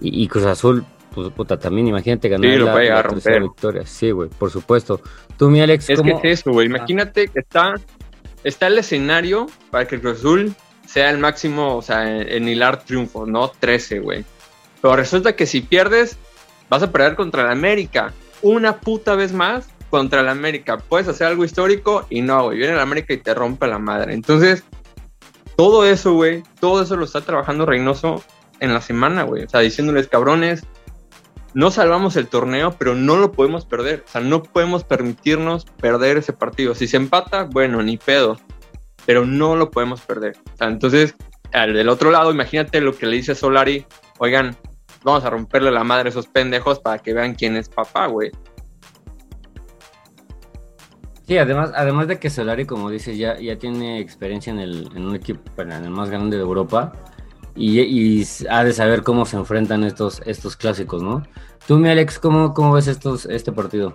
y Cruz Azul pues puta, también imagínate ganar sí, lo la, romper. victoria. Sí, güey, por supuesto. Tú, mi Alex, Es que es eso, güey. Imagínate que está, está el escenario para que el Cruz Azul sea el máximo, o sea, en, hilar triunfo, ¿no? 13, güey. Pero resulta que si pierdes, vas a perder contra el América. Una puta vez más contra el América. Puedes hacer algo histórico y no, güey. Viene el América y te rompe la madre. Entonces, todo eso, güey, todo eso lo está trabajando Reynoso en la semana, güey. O sea, diciéndoles, cabrones, no salvamos el torneo, pero no lo podemos perder. O sea, no podemos permitirnos perder ese partido. Si se empata, bueno, ni pedo, pero no lo podemos perder. O sea, entonces, al del otro lado, imagínate lo que le dice Solari, oigan, vamos a romperle la madre a esos pendejos para que vean quién es papá, güey. Sí, además, además de que Solari, como dices, ya, ya tiene experiencia en, el, en un equipo, en el más grande de Europa y, ha de saber cómo se enfrentan estos, estos clásicos, ¿no? Tú, mi Alex, ¿cómo, cómo ves estos, este partido?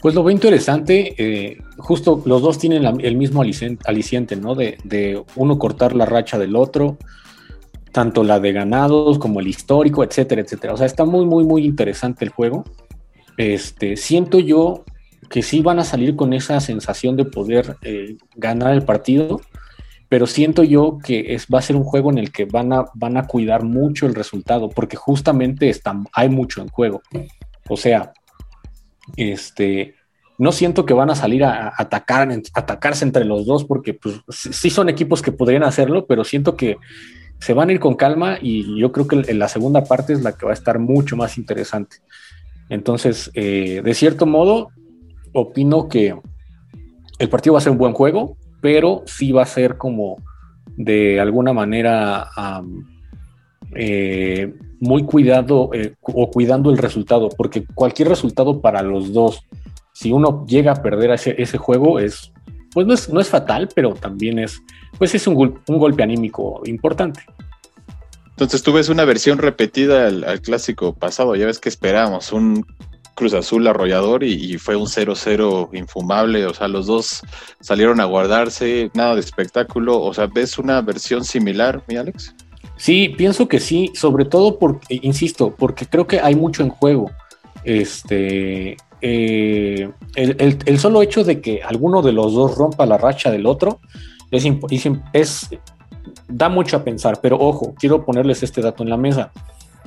Pues lo veo interesante, eh, justo los dos tienen el mismo aliciente, ¿no? De, uno cortar la racha del otro, tanto la de ganados como el histórico, etcétera, etcétera. O sea, está muy, muy, muy interesante el juego. Este, siento yo que sí van a salir con esa sensación de poder eh, ganar el partido, pero siento yo que es, va a ser un juego en el que van a, van a cuidar mucho el resultado, porque justamente está, hay mucho en juego. O sea, este, no siento que van a salir a, atacar, atacarse entre los dos, porque pues, sí son equipos que podrían hacerlo, pero siento que se van a ir con calma y yo creo que en la segunda parte es la que va a estar mucho más interesante. Entonces, eh, de cierto modo, opino que el partido va a ser un buen juego, pero sí va a ser como de alguna manera eh, muy cuidado eh, o cuidando el resultado, porque cualquier resultado para los dos, si uno llega a perder ese, ese juego, es, pues no es, no es fatal, pero también es, pues es un, un golpe anímico importante. Entonces tú ves una versión repetida al, clásico pasado, ya ves que esperábamos un Cruz Azul arrollador y, fue un 0-0 infumable, o sea, los dos salieron a guardarse, nada de espectáculo, o sea, ¿ves una versión similar, mi Alex? Sí, pienso que sí, sobre todo porque, insisto, porque creo que hay mucho en juego. Este, eh, el, solo hecho de que alguno de los dos rompa la racha del otro es, da mucho a pensar, pero ojo, quiero ponerles este dato en la mesa.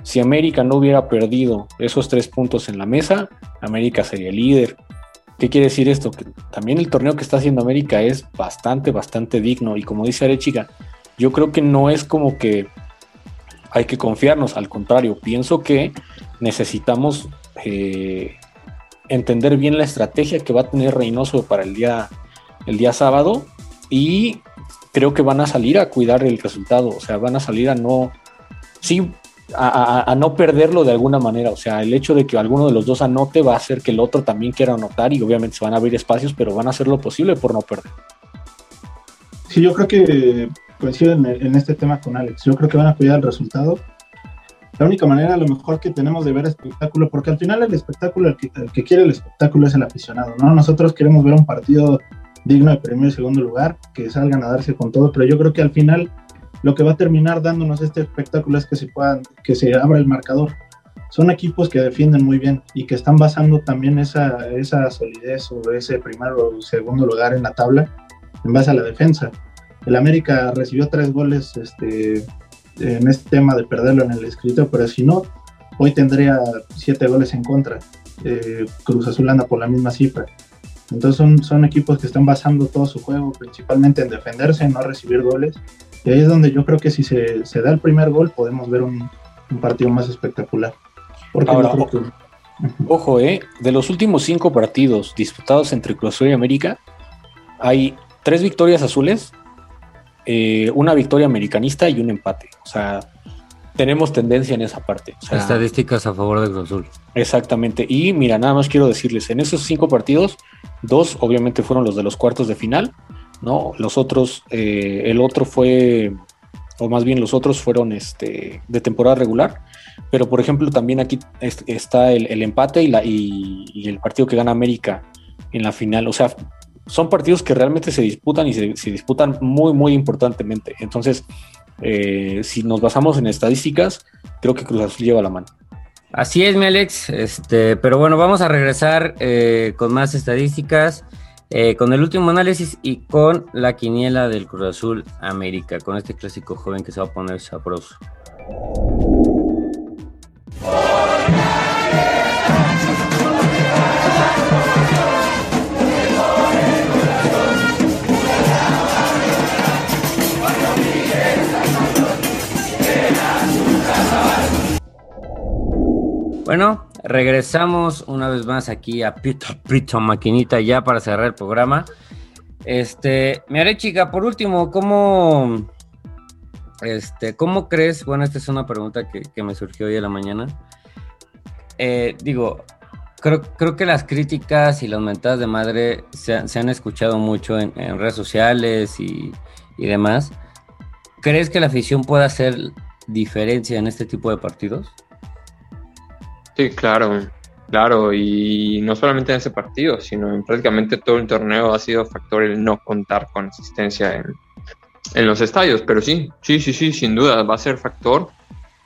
Si América no hubiera perdido esos tres puntos en la mesa, América sería líder. ¿Qué quiere decir esto? Que también el torneo que está haciendo América es bastante, bastante digno. Y como dice Arechiga, yo creo que no es como que hay que confiarnos, al contrario, pienso que necesitamos eh, entender bien la estrategia que va a tener Reynoso para el día, el día sábado y creo que van a salir a cuidar el resultado, o sea, van a salir a no, sí, a, no perderlo de alguna manera, o sea, el hecho de que alguno de los dos anote va a hacer que el otro también quiera anotar y obviamente se van a abrir espacios, pero van a hacer lo posible por no perder. Sí, yo creo que coincido en, este tema con Alex, yo creo que van a cuidar el resultado. La única manera a lo mejor que tenemos de ver espectáculo, porque al final el espectáculo, el que, el que quiere el espectáculo es el aficionado, ¿no? Nosotros queremos ver un partido digno de primer y segundo lugar, que salgan a darse con todo, pero yo creo que al final lo que va a terminar dándonos este espectáculo es que se puedan, que se abra el marcador. Son equipos que defienden muy bien y que están basando también esa, esa solidez o ese primer o segundo lugar en la tabla en base a la defensa. El América recibió tres goles este, en este tema de perderlo en el escrito, pero si no, hoy tendría siete goles en contra. Eh, Cruz Azul anda por la misma cifra. Entonces son, son equipos que están basando todo su juego principalmente en defenderse, en no recibir goles. Y ahí es donde yo creo que si se, se da el primer gol podemos ver un, un partido más espectacular. Ahora, ojo, eh, de los últimos cinco partidos disputados entre Cruz Azul y América, hay tres victorias azules, eh, una victoria americanista y un empate. O sea, tenemos tendencia en esa parte. Estadísticas a favor de Cruz Azul. Exactamente. Y mira, nada más quiero decirles, en esos cinco partidos, dos obviamente fueron los de los cuartos de final, ¿no? Los otros, eh, el otro fue, o más bien los otros fueron este, de temporada regular. Pero por ejemplo, también aquí está el, empate y, la, y, el partido que gana América en la final. O sea, son partidos que realmente se disputan y se, disputan muy, muy importantemente. Entonces, eh, si nos basamos en estadísticas, creo que Cruz Azul lleva la mano. Así es, mi Alex. Este, pero bueno, vamos a regresar eh, con más estadísticas, eh, con el último análisis y con la quiniela del Cruz Azul América, con este clásico joven que se va a poner sabroso. Bueno, regresamos una vez más aquí a Pito Pito Maquinita ya para cerrar el programa. Este, me haré chica, por último, ¿cómo, este, ¿cómo crees? Bueno, esta es una pregunta que, me surgió hoy en la mañana. Eh, digo, creo, creo que las críticas y las mentadas de madre se, han escuchado mucho en, redes sociales y, y, demás. ¿Crees que la afición pueda hacer diferencia en este tipo de partidos? Sí, claro, claro, y no solamente en ese partido, sino en prácticamente todo el torneo ha sido factor el no contar con asistencia en, en los estadios, pero sí, sí, sí, sí, sin duda va a ser factor.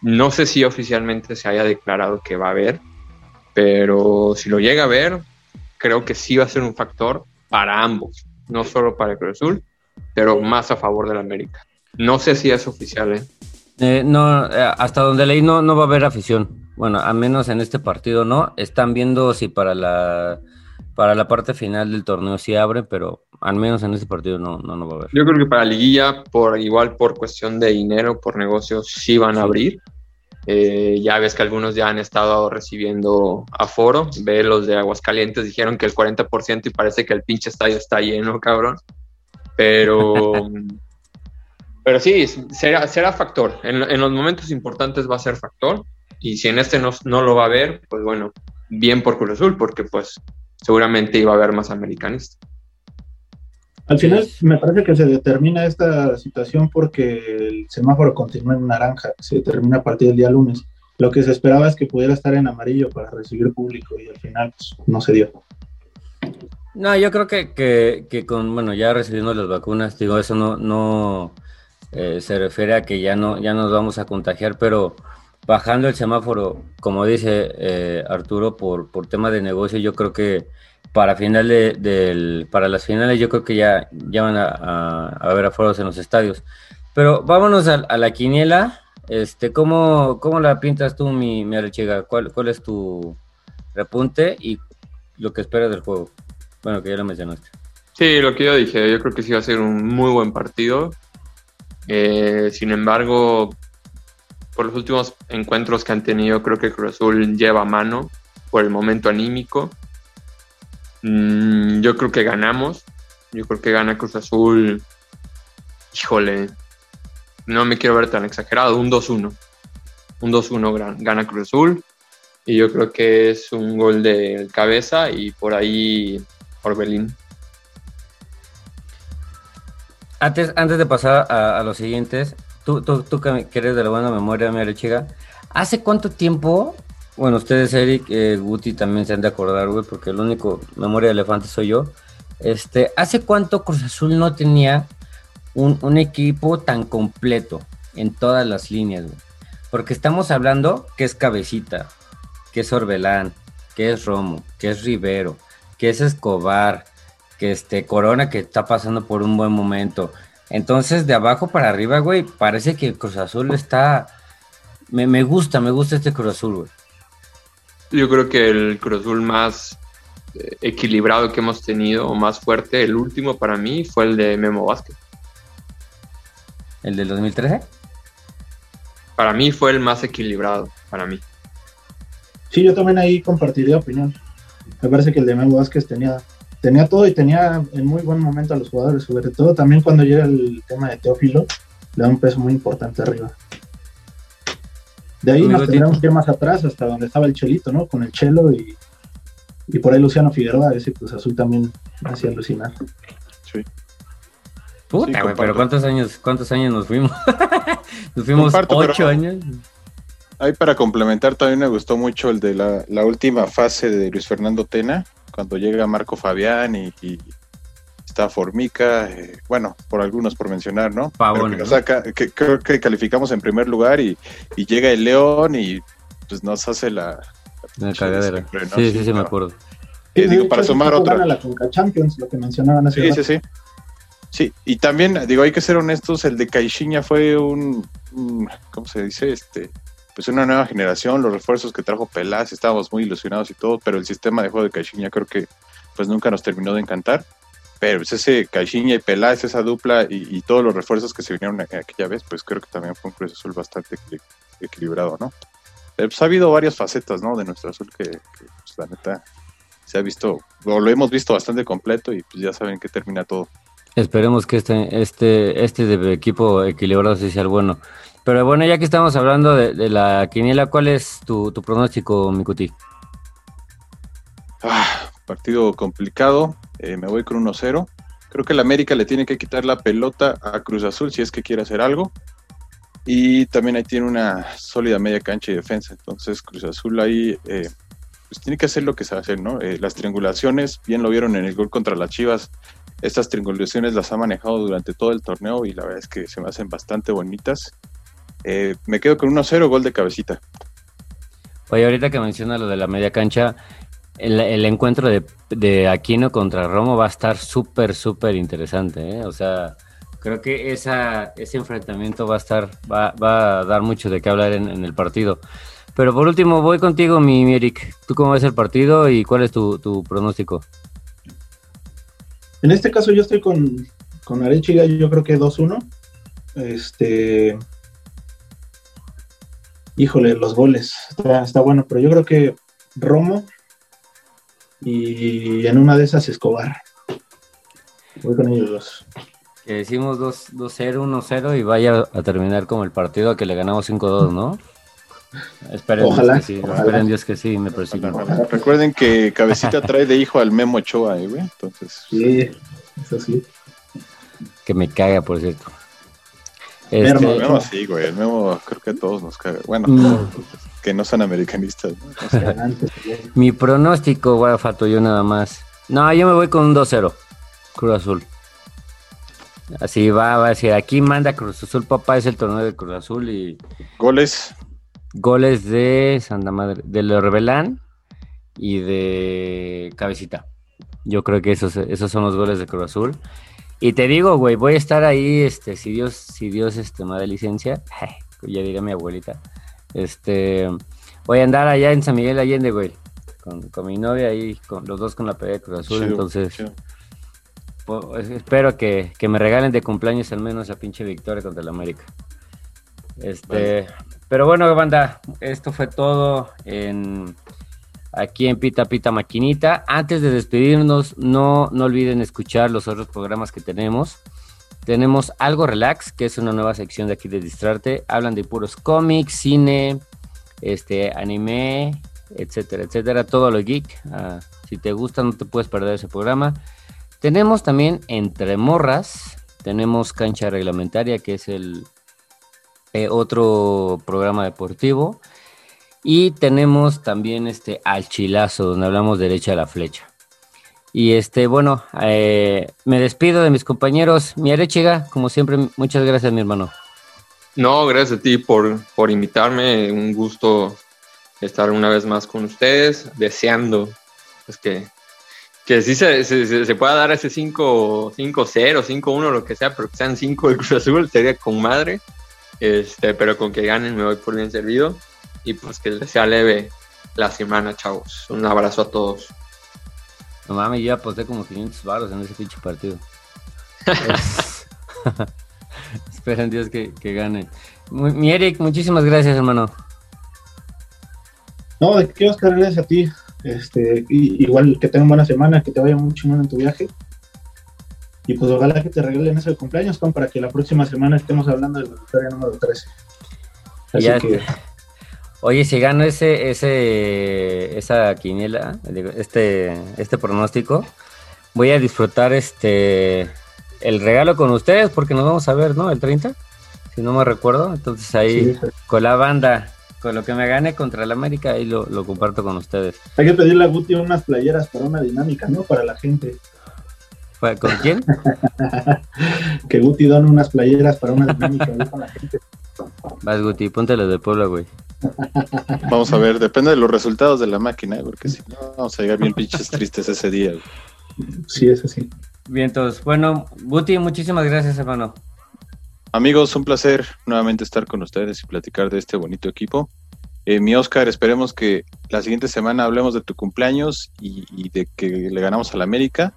No sé si oficialmente se haya declarado que va a haber, pero si lo llega a ver, creo que sí va a ser un factor para ambos, no solo para el Cruz Azul, pero más a favor de la América. No sé si es oficial, ¿eh? eh no, eh, hasta donde leí no, no va a haber afición. Bueno, a menos en este partido no. Están viendo si para la para la parte final del torneo sí abre, pero al menos en este partido no, no, no va a haber. Yo creo que para Liguilla, por igual por cuestión de dinero, por negocios, sí van a abrir. Eh, ya ves que algunos ya han estado recibiendo aforo. Ve los de Aguascalientes, dijeron que el 40% y parece que el pinche estadio está lleno, cabrón. Pero Pero sí, será, será factor. En, los momentos importantes va a ser factor. Y si en este no, no lo va a haber, pues bueno, bien por Cruz Azul, porque pues seguramente iba a haber más americanistas. Al final me parece que se determina esta situación porque el semáforo continúa en naranja, se determina a partir del día lunes. Lo que se esperaba es que pudiera estar en amarillo para recibir público y al final pues, no se dio. No, yo creo que, que, con, bueno, ya recibiendo las vacunas, digo, eso no, no eh, se refiere a que ya no, ya nos vamos a contagiar, pero bajando el semáforo, como dice eh, Arturo, por, por tema de negocio, yo creo que para final del, para las finales yo creo que ya, ya van a, a, a haber aforos en los estadios. Pero vámonos a, la quiniela. Este, ¿cómo, ¿Cómo la pintas tú, mi, mi ¿Cuál, ¿Cuál es tu repunte y lo que esperas del juego? Bueno, que ya lo mencionaste. Sí, lo que yo dije, yo creo que sí va a ser un muy buen partido. Eh, sin embargo, por los últimos encuentros que han tenido, creo que Cruz Azul lleva mano por el momento anímico. Mm, yo creo que ganamos. Yo creo que gana Cruz Azul. Híjole, no me quiero ver tan exagerado. Un 2-1. Un 2-1 gana Cruz Azul. Y yo creo que es un gol de cabeza y por ahí Orbelín. Antes, antes de pasar a, los siguientes, tú, tú, tú, que eres de la buena memoria, mi chica, ¿hace cuánto tiempo bueno, ustedes, Eric, eh, Guti también se han de acordar, güey, porque el único memoria de elefante soy yo. Este, ¿hace cuánto Cruz Azul no tenía un, equipo tan completo en todas las líneas, güey? Porque estamos hablando que es Cabecita, que es Orbelán, que es Romo, que es Rivero, que es Escobar, que este Corona que está pasando por un buen momento. Entonces, de abajo para arriba, güey, parece que Cruz Azul está. Me, me gusta, me gusta este Cruz Azul, güey yo creo que el Cruz Azul más eh, equilibrado que hemos tenido, o más fuerte, el último para mí fue el de Memo Vázquez. ¿El del 2013? Para mí fue el más equilibrado, para mí. Sí, yo también ahí compartiría opinión. Me parece que el de Memo Vázquez tenía, tenía todo y tenía en muy buen momento a los jugadores, sobre todo también cuando llega el tema de Teófilo, le da un peso muy importante arriba. De ahí nos tendremos que ir más atrás, hasta donde estaba el Chelito, ¿no? Con el Chelo y, y por ahí Luciano Figueroa, ese Cruz Azul también hacía alucinar. Sí. Puta, güey, pero ¿cuántos años, ¿cuántos años nos fuimos? nos fuimos ocho años. Ahí para complementar también me gustó mucho el de la, la, última fase de Luis Fernando Tena, cuando llega Marco Fabián y, está Formica, eh, bueno, por algunos por mencionar, ¿no? que saca, que, creo que calificamos en primer lugar y, llega el León y pues nos hace la... la cagadera. Sí, sí, sí, me acuerdo. Sí, digo, para sumar otra. la Champions, lo que mencionaban hace Sí, sí, sí. Sí, y también, digo, hay que ser honestos, el de Caixinha fue un, ¿cómo se dice? Este, pues una nueva generación, los refuerzos que trajo Peláez, estábamos muy ilusionados y todo, pero el sistema de juego de Caixinha creo que pues nunca nos terminó de encantar. Pero pues, ese Caixinha y Peláez, esa dupla y, todos los refuerzos que se vinieron aquella vez, pues creo que también fue un Cruz Azul bastante equilibrado, ¿no? Pero pues ha habido varias facetas, ¿no? De nuestro Azul que, pues, la neta se ha visto, o lo hemos visto bastante completo y pues ya saben que termina todo. Esperemos que este, este, este equipo equilibrado sí sea el bueno. Pero bueno, ya que estamos hablando de, la quiniela, ¿cuál es tu, pronóstico, Mikuti? Ah, partido complicado. Eh, me voy con 1-0. Creo que el América le tiene que quitar la pelota a Cruz Azul si es que quiere hacer algo. Y también ahí tiene una sólida media cancha y defensa. Entonces Cruz Azul ahí eh, pues tiene que hacer lo que sabe hacer, ¿no? Eh, las triangulaciones, bien lo vieron en el gol contra las Chivas. Estas triangulaciones las ha manejado durante todo el torneo y la verdad es que se me hacen bastante bonitas. Me quedo con 1-0, gol de cabecita. Oye, ahorita que menciona lo de la media cancha, el, encuentro de, Aquino contra Romo va a estar súper, súper interesante. ¿eh? O sea, creo que esa, ese enfrentamiento va a estar, va, va a dar mucho de qué hablar en, el partido. Pero por último, voy contigo, mi, Eric. ¿Tú cómo ves el partido y cuál es tu, pronóstico? En este caso yo estoy con, con Arechiga, yo creo que 2-1. Este. Híjole, los goles. Está, está bueno, pero yo creo que Romo y en una de esas Escobar. Voy con ellos dos. Que decimos 2-0, 1-0 y vaya a terminar como el partido que le ganamos 5-2, ¿no? Esperen Ojalá, Dios que sí, ojalá. esperen Dios que sí, me persigo. Recuerden que Cabecita trae de hijo al Memo Ochoa, eh, güey. Entonces, Sí, eso sí. Que me caga, por cierto. Este, el Memo sí, güey. El Memo creo que a todos nos caga. Bueno, Mm. que no son americanistas. ¿no? Mi pronóstico, güey, Fato, yo nada más. No, yo me voy con un 2-0. Cruz Azul. Así va, va a decir, aquí manda Cruz Azul, papá, es el torneo de Cruz Azul y Goles, goles de Santa Madre, de Lo Rebelán y de Cabecita. Yo creo que esos, esos son los goles de Cruz Azul. Y te digo, güey, voy a estar ahí, este, si Dios, si Dios este, me da licencia, ya diría mi abuelita, este, voy a andar allá en San Miguel Allende, güey, con, con mi novia ahí, con los dos con la pelea de Cruz Azul, entonces po- espero que, que me regalen de cumpleaños al menos la pinche victoria contra el América. Este, pero bueno, banda, esto fue todo en aquí en Pita Pita Maquinita. Antes de despedirnos, no, no olviden escuchar los otros programas que tenemos. Tenemos Algo Relax, que es una nueva sección de aquí de Distrarte. Hablan de puros cómics, cine, este, anime, etcétera, etcétera. Todo lo geek. Ah, si te gusta, no te puedes perder ese programa. Tenemos también Entre Morras. Tenemos Cancha Reglamentaria, que es el eh, otro programa deportivo. Y tenemos también este Al Chilazo, donde hablamos derecha a la flecha. Y este, bueno, eh, me despido de mis compañeros. Mi Arechiga, como siempre, muchas gracias, mi hermano. No, gracias a ti por, por invitarme. Un gusto estar una vez más con ustedes. Deseando pues, que, que sí se, se, pueda dar ese 5 5-0, 5-1, lo que sea, pero que sean 5 de Cruz Azul, sería con madre. Este, pero con que ganen me voy por bien servido. Y pues que les sea leve la semana, chavos. Un abrazo a todos. No mames, yo aposté como 500 baros en ese pinche partido. Es- Esperen Dios que, que gane. Mi Eric, muchísimas gracias, hermano. No, de qué Oscar, gracias a ti. Este, y- igual que tengan buena semana, que te vaya muy chingón en tu viaje. Y pues ojalá que te regalen ese cumpleaños, Tom, para que la próxima semana estemos hablando de la victoria número 13. Así Ya que, Oye, si gano ese, ese, esa quiniela, este, este pronóstico, voy a disfrutar este el regalo con ustedes porque nos vamos a ver, ¿no? El 30, si no me recuerdo. Entonces ahí sí, con la banda, con lo que me gane contra el América, ahí lo, lo comparto con ustedes. hay que pedirle a Guti unas playeras para una dinámica, ¿no? Para la gente. ¿Fue- ¿Con quién? Que Guti done unas playeras para una dinámica con la gente. Vas, Guti, póntelo de Puebla, güey. Vamos a ver, depende de los resultados de la máquina, porque si no, vamos a llegar bien pinches tristes ese día. güey. Sí, eso sí. Bien, entonces, bueno, Guti, muchísimas gracias, hermano. Amigos, un placer nuevamente estar con ustedes y platicar de este bonito equipo. Eh, mi Oscar, esperemos que la siguiente semana hablemos de tu cumpleaños y, y de que le ganamos al América.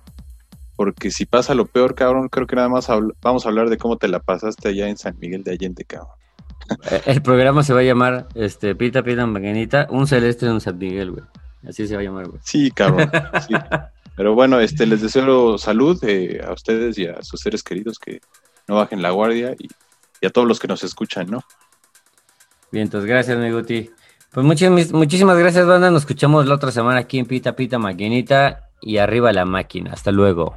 Porque si pasa lo peor, cabrón, creo que nada más vamos a hablar de cómo te la pasaste allá en San Miguel de Allende, cabrón. El programa se va a llamar este, Pita Pita Maquinita, un celeste en un San Miguel, güey. Así se va a llamar, güey. Sí, cabrón. sí. Pero bueno, este, les deseo salud eh, a ustedes y a sus seres queridos que no bajen la guardia y, y a todos los que nos escuchan, ¿no? Bien, entonces, gracias, mi Guti. Pues muchas, muchísimas gracias, banda. Nos escuchamos la otra semana aquí en Pita Pita Maquinita y arriba la máquina. Hasta luego.